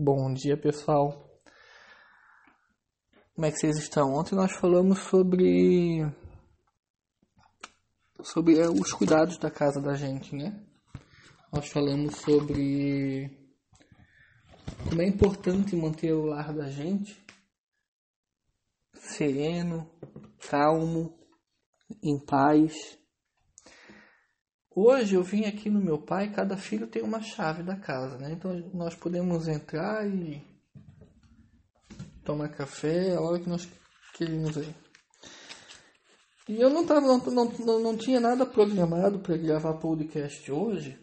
Bom dia, pessoal. Como é que vocês estão? Ontem nós falamos sobre sobre é, os cuidados da casa da gente, né? Nós falamos sobre como é importante manter o lar da gente sereno, calmo, em paz. Hoje eu vim aqui no meu pai, cada filho tem uma chave da casa, né? Então nós podemos entrar e tomar café a hora que nós queremos aí. E eu não, tava, não, não, não tinha nada programado para gravar podcast hoje,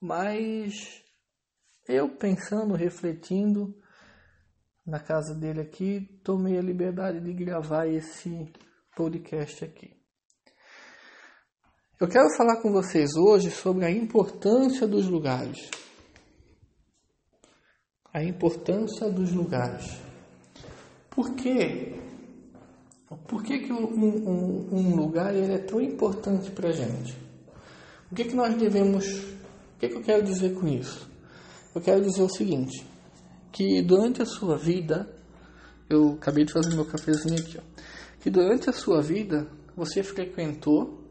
mas eu pensando, refletindo na casa dele aqui, tomei a liberdade de gravar esse podcast aqui. Eu quero falar com vocês hoje sobre a importância dos lugares. A importância dos lugares. Por quê? Por que, que um, um, um lugar ele é tão importante para a gente? O que, que nós devemos. O que, que eu quero dizer com isso? Eu quero dizer o seguinte: que durante a sua vida, eu acabei de fazer meu cafezinho aqui, ó, que durante a sua vida você frequentou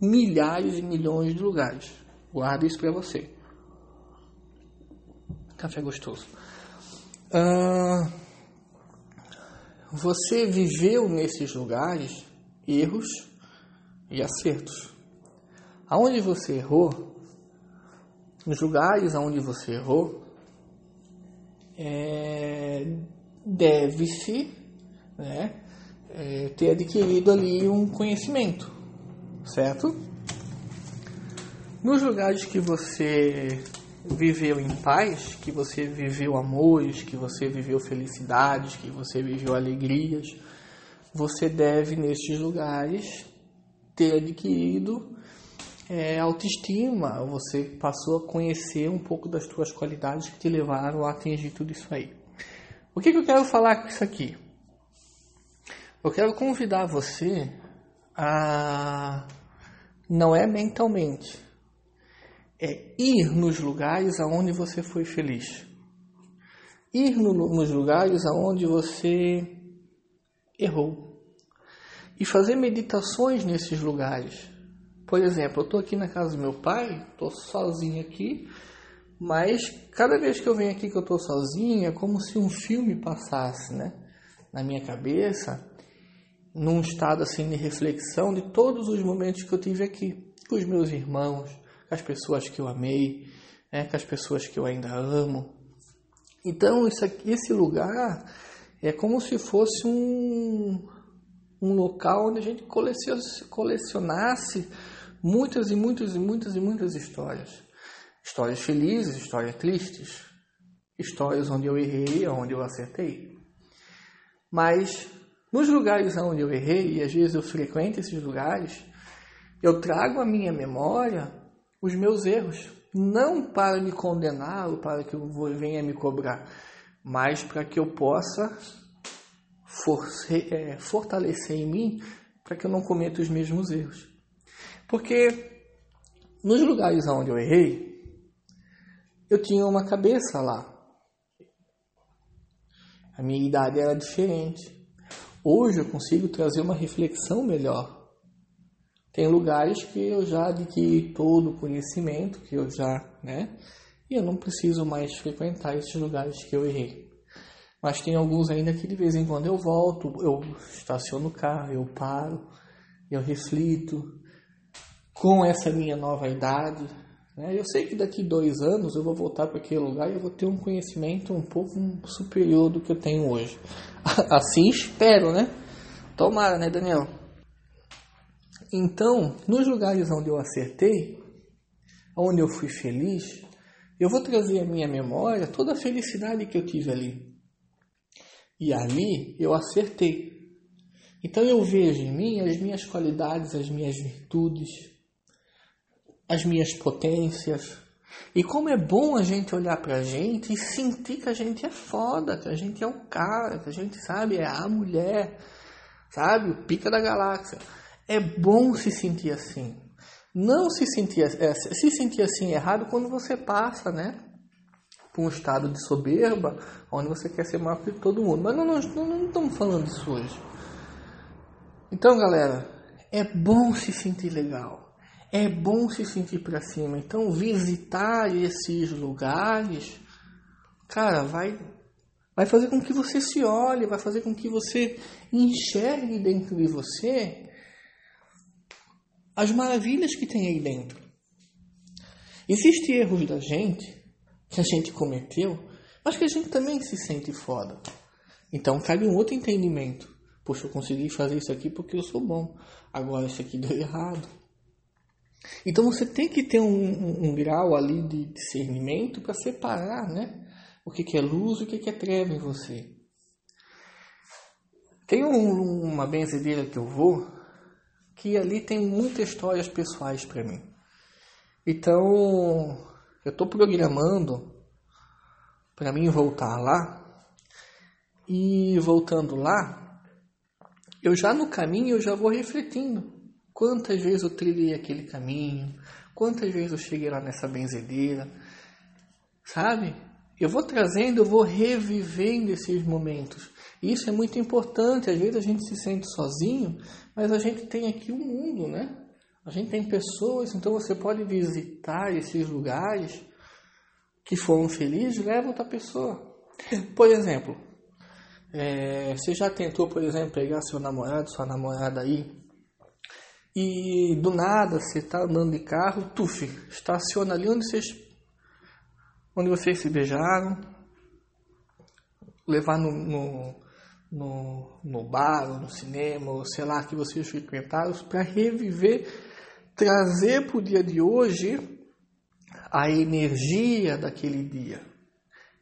milhares e milhões de lugares. Guarda isso para você. Café gostoso. Você viveu nesses lugares erros e acertos. Aonde você errou, nos lugares aonde você errou, é, deve-se né, é, ter adquirido ali um conhecimento certo? Nos lugares que você viveu em paz, que você viveu amores, que você viveu felicidades, que você viveu alegrias, você deve nestes lugares ter adquirido é, autoestima, você passou a conhecer um pouco das suas qualidades que te levaram a atingir tudo isso aí. O que, que eu quero falar com isso aqui? Eu quero convidar você a não é mentalmente. É ir nos lugares aonde você foi feliz. Ir no, nos lugares aonde você errou. E fazer meditações nesses lugares. Por exemplo, eu estou aqui na casa do meu pai, estou sozinho aqui, mas cada vez que eu venho aqui que eu estou sozinho, é como se um filme passasse, né? Na minha cabeça num estado assim de reflexão de todos os momentos que eu tive aqui, com os meus irmãos, com as pessoas que eu amei, né, com as pessoas que eu ainda amo. Então, aqui, esse lugar é como se fosse um, um local onde a gente colecionasse muitas e muitas e muitas e muitas histórias. Histórias felizes, histórias tristes, histórias onde eu errei, onde eu acertei. Mas nos lugares onde eu errei, e às vezes eu frequento esses lugares, eu trago à minha memória os meus erros, não para me condenar ou para que eu venha me cobrar, mas para que eu possa é, fortalecer em mim para que eu não cometa os mesmos erros. Porque nos lugares onde eu errei, eu tinha uma cabeça lá. A minha idade era diferente. Hoje eu consigo trazer uma reflexão melhor. Tem lugares que eu já adquiri todo o conhecimento, que eu já, né? E eu não preciso mais frequentar esses lugares que eu errei. Mas tem alguns ainda que de vez em quando eu volto, eu estaciono o carro, eu paro, eu reflito com essa minha nova idade. Né? Eu sei que daqui dois anos eu vou voltar para aquele lugar e eu vou ter um conhecimento um pouco superior do que eu tenho hoje. Assim espero, né? Tomara, né, Daniel? Então, nos lugares onde eu acertei, onde eu fui feliz, eu vou trazer à minha memória toda a felicidade que eu tive ali. E ali eu acertei. Então eu vejo em mim as minhas qualidades, as minhas virtudes, as minhas potências, e como é bom a gente olhar pra gente e sentir que a gente é foda, que a gente é o cara, que a gente sabe, é a mulher, sabe? O pica da galáxia. É bom se sentir assim. Não se sentir, é, se sentir assim errado quando você passa, né? para um estado de soberba, onde você quer ser maior que todo mundo. Mas não, não, não estamos falando disso hoje. Então, galera, é bom se sentir legal. É bom se sentir para cima. Então, visitar esses lugares, cara, vai vai fazer com que você se olhe, vai fazer com que você enxergue dentro de você as maravilhas que tem aí dentro. Existem erros da gente que a gente cometeu, mas que a gente também se sente foda. Então cabe um outro entendimento. Poxa, eu consegui fazer isso aqui porque eu sou bom. Agora isso aqui deu errado. Então você tem que ter um, um, um grau ali de discernimento para separar, né? O que, que é luz e o que, que é treva em você. Tem um, uma benzedeira que eu vou que ali tem muitas histórias pessoais para mim. Então, eu estou programando para mim voltar lá. E voltando lá, eu já no caminho eu já vou refletindo. Quantas vezes eu trilhei aquele caminho, quantas vezes eu cheguei lá nessa benzedeira, sabe? Eu vou trazendo, eu vou revivendo esses momentos. Isso é muito importante. Às vezes a gente se sente sozinho, mas a gente tem aqui o um mundo, né? A gente tem pessoas, então você pode visitar esses lugares que foram felizes, leva outra pessoa. Por exemplo, é, você já tentou, por exemplo, pegar seu namorado, sua namorada aí, e do nada você está andando de carro, tuf, estaciona ali onde vocês, onde vocês se beijaram, levar no, no, no, no bar, ou no cinema, ou sei lá, que vocês frequentaram, para reviver trazer para o dia de hoje a energia daquele dia.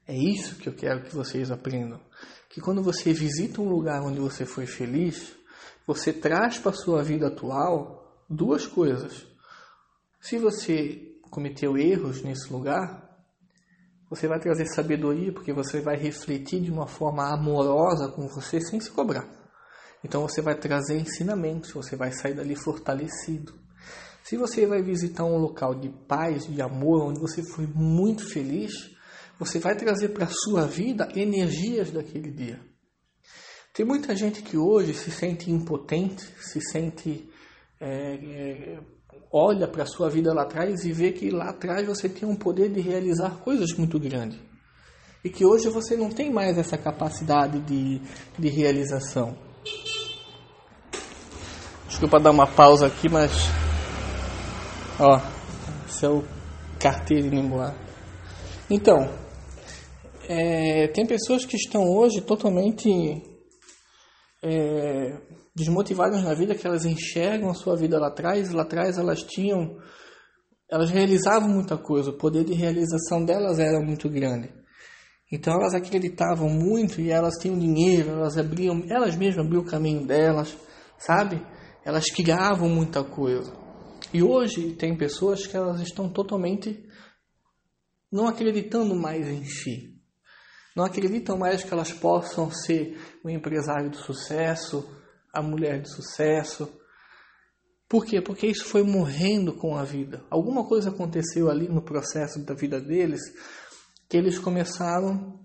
É isso que eu quero que vocês aprendam. Que quando você visita um lugar onde você foi feliz, você traz para a sua vida atual duas coisas. Se você cometeu erros nesse lugar, você vai trazer sabedoria, porque você vai refletir de uma forma amorosa com você sem se cobrar. Então você vai trazer ensinamentos, você vai sair dali fortalecido. Se você vai visitar um local de paz, de amor, onde você foi muito feliz, você vai trazer para a sua vida energias daquele dia. Tem muita gente que hoje se sente impotente, se sente. É, é, olha para a sua vida lá atrás e vê que lá atrás você tem um poder de realizar coisas muito grandes. E que hoje você não tem mais essa capacidade de, de realização. Desculpa dar uma pausa aqui, mas Ó, esse é o carteiro indo. Então, é, tem pessoas que estão hoje totalmente é, desmotivadas na vida, que elas enxergam a sua vida lá atrás, lá atrás elas tinham, elas realizavam muita coisa, o poder de realização delas era muito grande. Então elas acreditavam muito e elas tinham dinheiro, elas abriam, elas mesmas abriam o caminho delas, sabe? Elas criavam muita coisa. E hoje tem pessoas que elas estão totalmente não acreditando mais em si. Não acreditam mais que elas possam ser o empresário de sucesso, a mulher de sucesso. Por quê? Porque isso foi morrendo com a vida. Alguma coisa aconteceu ali no processo da vida deles que eles começaram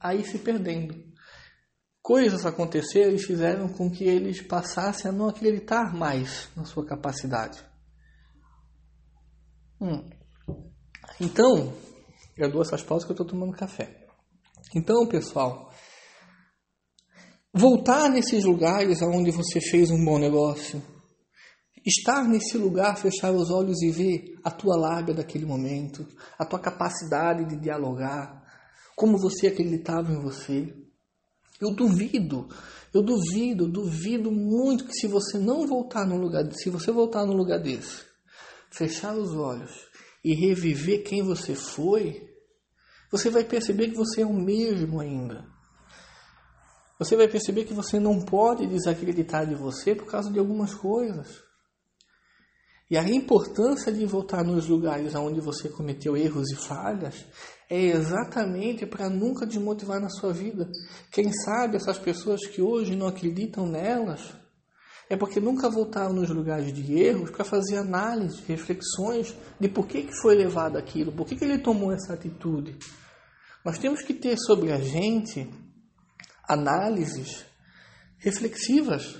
a ir se perdendo coisas aconteceram e fizeram com que eles passassem a não acreditar mais na sua capacidade. Hum. Então, eu dou essas pausas que eu estou tomando café. Então, pessoal, voltar nesses lugares onde você fez um bom negócio, estar nesse lugar, fechar os olhos e ver a tua lábia daquele momento, a tua capacidade de dialogar, como você acreditava em você, eu duvido, eu duvido, duvido muito que se você não voltar no lugar, se você voltar no lugar desse, fechar os olhos e reviver quem você foi, você vai perceber que você é o mesmo ainda. Você vai perceber que você não pode desacreditar de você por causa de algumas coisas. E a importância de voltar nos lugares onde você cometeu erros e falhas é exatamente para nunca desmotivar na sua vida. Quem sabe essas pessoas que hoje não acreditam nelas, É porque nunca voltaram nos lugares de erros para fazer análise, reflexões de por que, que foi levado aquilo, por que, que ele tomou essa atitude. Nós temos que ter sobre a gente análises reflexivas.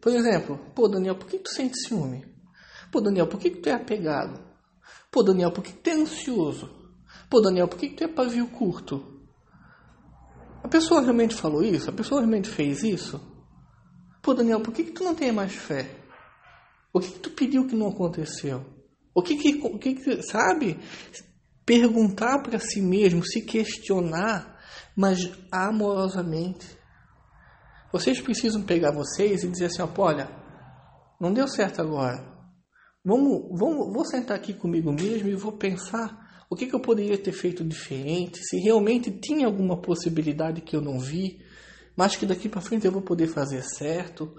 Por exemplo, pô, Daniel, por que tu sente ciúme? Pô, Daniel, por que, que tu é apegado? Pô, Daniel, por que, que tu é ansioso? Pô, Daniel, por que, que tu é pavio curto? A pessoa realmente falou isso? A pessoa realmente fez isso? Pô, Daniel, por que, que tu não tem mais fé? O que, que tu pediu que não aconteceu? O que que, o que, que sabe? Perguntar para si mesmo, se questionar, mas amorosamente. Vocês precisam pegar vocês e dizer assim, ó, olha, não deu certo agora. Vamos, vamos, vou sentar aqui comigo mesmo e vou pensar o que, que eu poderia ter feito diferente, se realmente tinha alguma possibilidade que eu não vi, mas que daqui para frente eu vou poder fazer certo.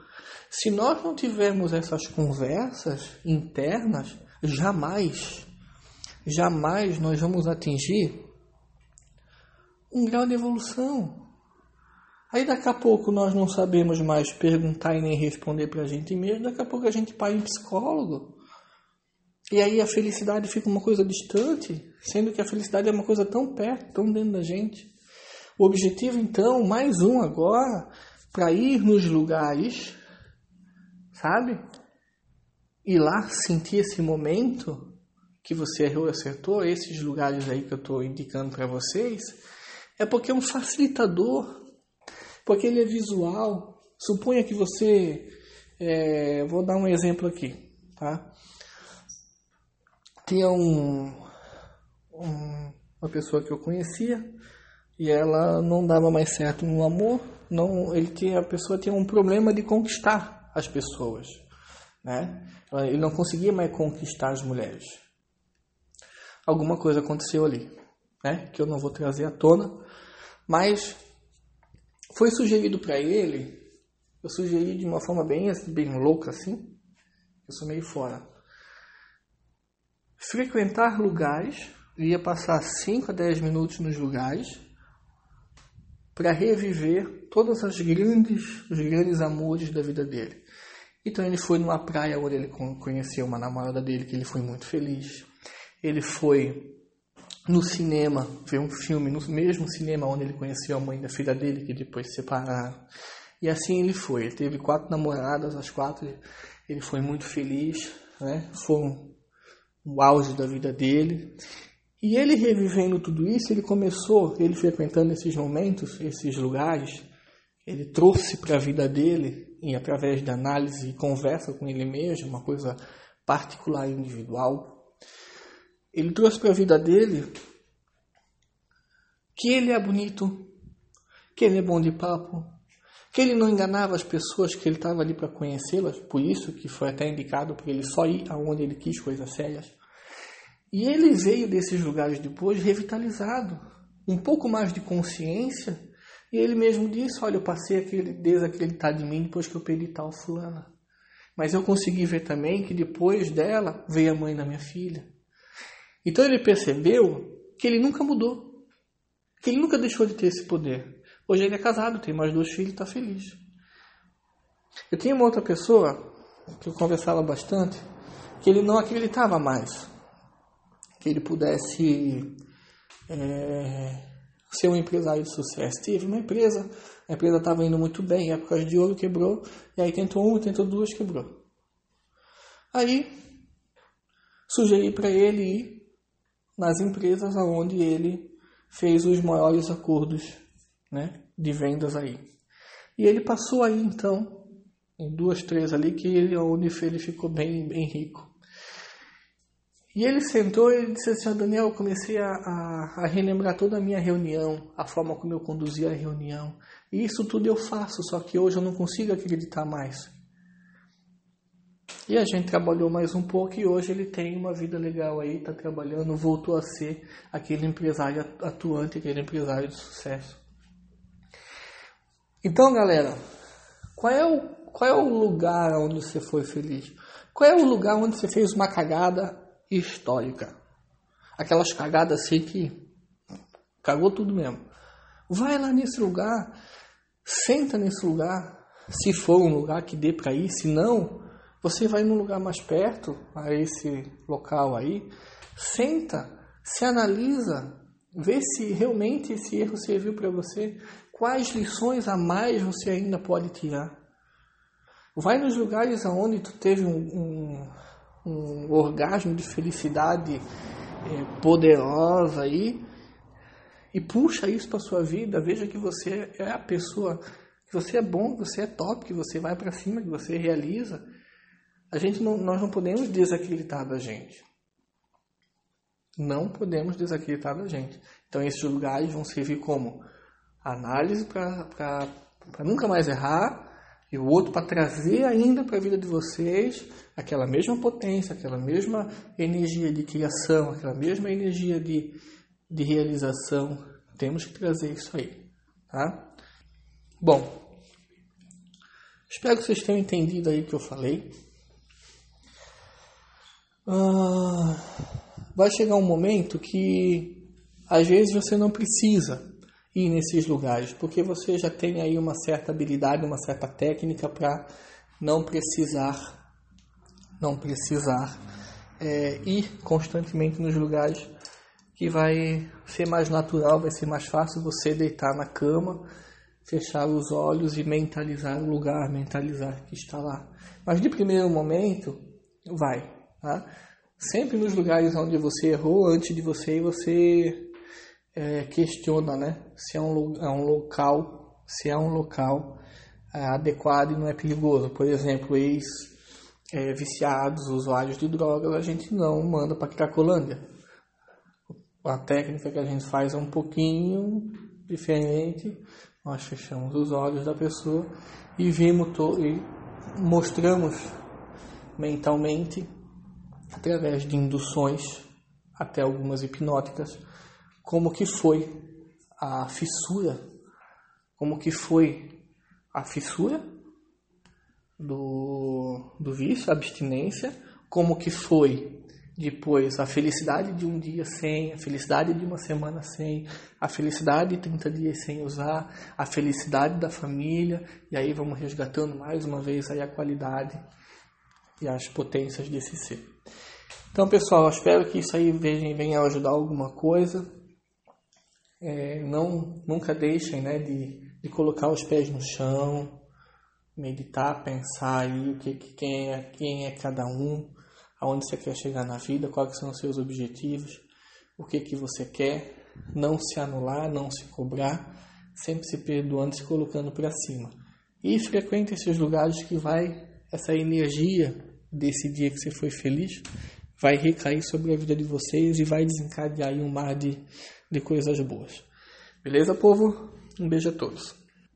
Se nós não tivermos essas conversas internas, jamais, jamais nós vamos atingir um grau de evolução. Aí daqui a pouco nós não sabemos mais perguntar e nem responder para a gente mesmo, daqui a pouco a gente para em psicólogo. E aí a felicidade fica uma coisa distante, sendo que a felicidade é uma coisa tão perto, tão dentro da gente. O objetivo, então, mais um agora, para ir nos lugares, sabe? Ir lá sentir esse momento que você errou e acertou, esses lugares aí que eu estou indicando para vocês, é porque é um facilitador, porque ele é visual. Suponha que você. É, vou dar um exemplo aqui, tá? tinha um, um, uma pessoa que eu conhecia e ela não dava mais certo no amor, não, ele tinha, a pessoa tinha um problema de conquistar as pessoas, né? Ele não conseguia mais conquistar as mulheres. Alguma coisa aconteceu ali, né? Que eu não vou trazer à tona, mas foi sugerido para ele, eu sugeri de uma forma bem, bem louca assim, eu sou meio fora frequentar lugares, ia passar 5 a 10 minutos nos lugares para reviver todas as grandes, os grandes amores da vida dele. Então ele foi numa praia onde ele conheceu uma namorada dele que ele foi muito feliz. Ele foi no cinema ver um filme no mesmo cinema onde ele conheceu a mãe da filha dele que depois se separaram. E assim ele foi. Ele teve quatro namoradas, as quatro ele foi muito feliz, né? Foram o auge da vida dele. E ele revivendo tudo isso, ele começou, ele frequentando esses momentos, esses lugares, ele trouxe para a vida dele, e através de análise e conversa com ele mesmo, uma coisa particular e individual, ele trouxe para a vida dele que ele é bonito, que ele é bom de papo, que ele não enganava as pessoas que ele estava ali para conhecê-las, por isso que foi até indicado para ele só ir aonde ele quis coisas sérias. E ele veio desses lugares depois revitalizado, um pouco mais de consciência, e ele mesmo disse: Olha, eu passei a desacreditar de mim depois que eu perdi tal fulana. Mas eu consegui ver também que depois dela veio a mãe da minha filha. Então ele percebeu que ele nunca mudou, que ele nunca deixou de ter esse poder. Hoje ele é casado, tem mais dois filhos e está feliz. Eu tinha uma outra pessoa que eu conversava bastante, que ele não acreditava mais que ele pudesse é, ser um empresário de sucesso. Tive uma empresa, a empresa estava indo muito bem, época de ouro quebrou, e aí tentou uma, tentou duas, quebrou. Aí sugeri para ele ir nas empresas onde ele fez os maiores acordos né, de vendas aí. E ele passou aí então, em duas, três ali, que ele, onde ele ficou bem, bem rico. E ele sentou e disse assim, Daniel, eu comecei a, a, a, relembrar toda a minha reunião, a forma como eu conduzia a reunião. E isso tudo eu faço, só que hoje eu não consigo acreditar mais. E a gente trabalhou mais um pouco e hoje ele tem uma vida legal aí, está trabalhando, voltou a ser aquele empresário atuante, aquele empresário de sucesso. Então, galera, qual é o, qual é o lugar onde você foi feliz? Qual é o lugar onde você fez uma cagada histórica. Aquelas cagadas assim que cagou tudo mesmo. Vai lá nesse lugar, senta nesse lugar, se for um lugar que dê para ir, se não, você vai num lugar mais perto a esse local aí, senta, se analisa, vê se realmente esse erro serviu para você, quais lições a mais você ainda pode tirar. Vai nos lugares aonde tu teve um, um, um orgasmo de felicidade é, poderosa aí e puxa isso para sua vida. Veja que você é a pessoa, que você é bom, que você é top, que você vai para cima, que você realiza. A gente não, nós não podemos desacreditar da gente. Não podemos desacreditar da gente. Então esses lugares vão servir como análise para nunca mais errar e o outro para trazer ainda para a vida de vocês aquela mesma potência, aquela mesma energia de criação, aquela mesma energia de, de realização. Temos que trazer isso aí, tá? Bom, espero que vocês tenham entendido aí o que eu falei. Ah, vai chegar um momento que às vezes você não precisa ir nesses lugares, porque você já tem aí uma certa habilidade, uma certa técnica para não precisar, não precisar é, ir constantemente nos lugares que vai ser mais natural, vai ser mais fácil você deitar na cama, fechar os olhos e mentalizar o lugar, mentalizar que está lá. Mas de primeiro momento, vai, tá? Sempre nos lugares onde você errou, antes de você ir, você é, questiona né, se é um, é um local, se é um local é, adequado e não é perigoso. Por exemplo, ex é, viciados, usuários de drogas, a gente não manda para Cracolândia. A técnica que a gente faz é um pouquinho diferente. Nós fechamos os olhos da pessoa e vimos e mostramos mentalmente através de induções até algumas hipnóticas como que foi a fissura, como que foi a fissura do, do vício, a abstinência, como que foi depois a felicidade de um dia sem, a felicidade de uma semana sem, a felicidade de 30 dias sem usar, a felicidade da família, e aí vamos resgatando mais uma vez aí a qualidade e as potências desse ser. Então, pessoal, espero que isso aí venha ajudar alguma coisa é, não nunca deixem né, de, de colocar os pés no chão, meditar, pensar aí o que, quem, é, quem é cada um, aonde você quer chegar na vida, quais são os seus objetivos, o que, que você quer, não se anular, não se cobrar, sempre se perdoando, se colocando para cima. E frequente esses lugares que vai essa energia desse dia que você foi feliz vai recair sobre a vida de vocês e vai desencadear um mar de de coisas boas. Beleza, povo? Um beijo a todos.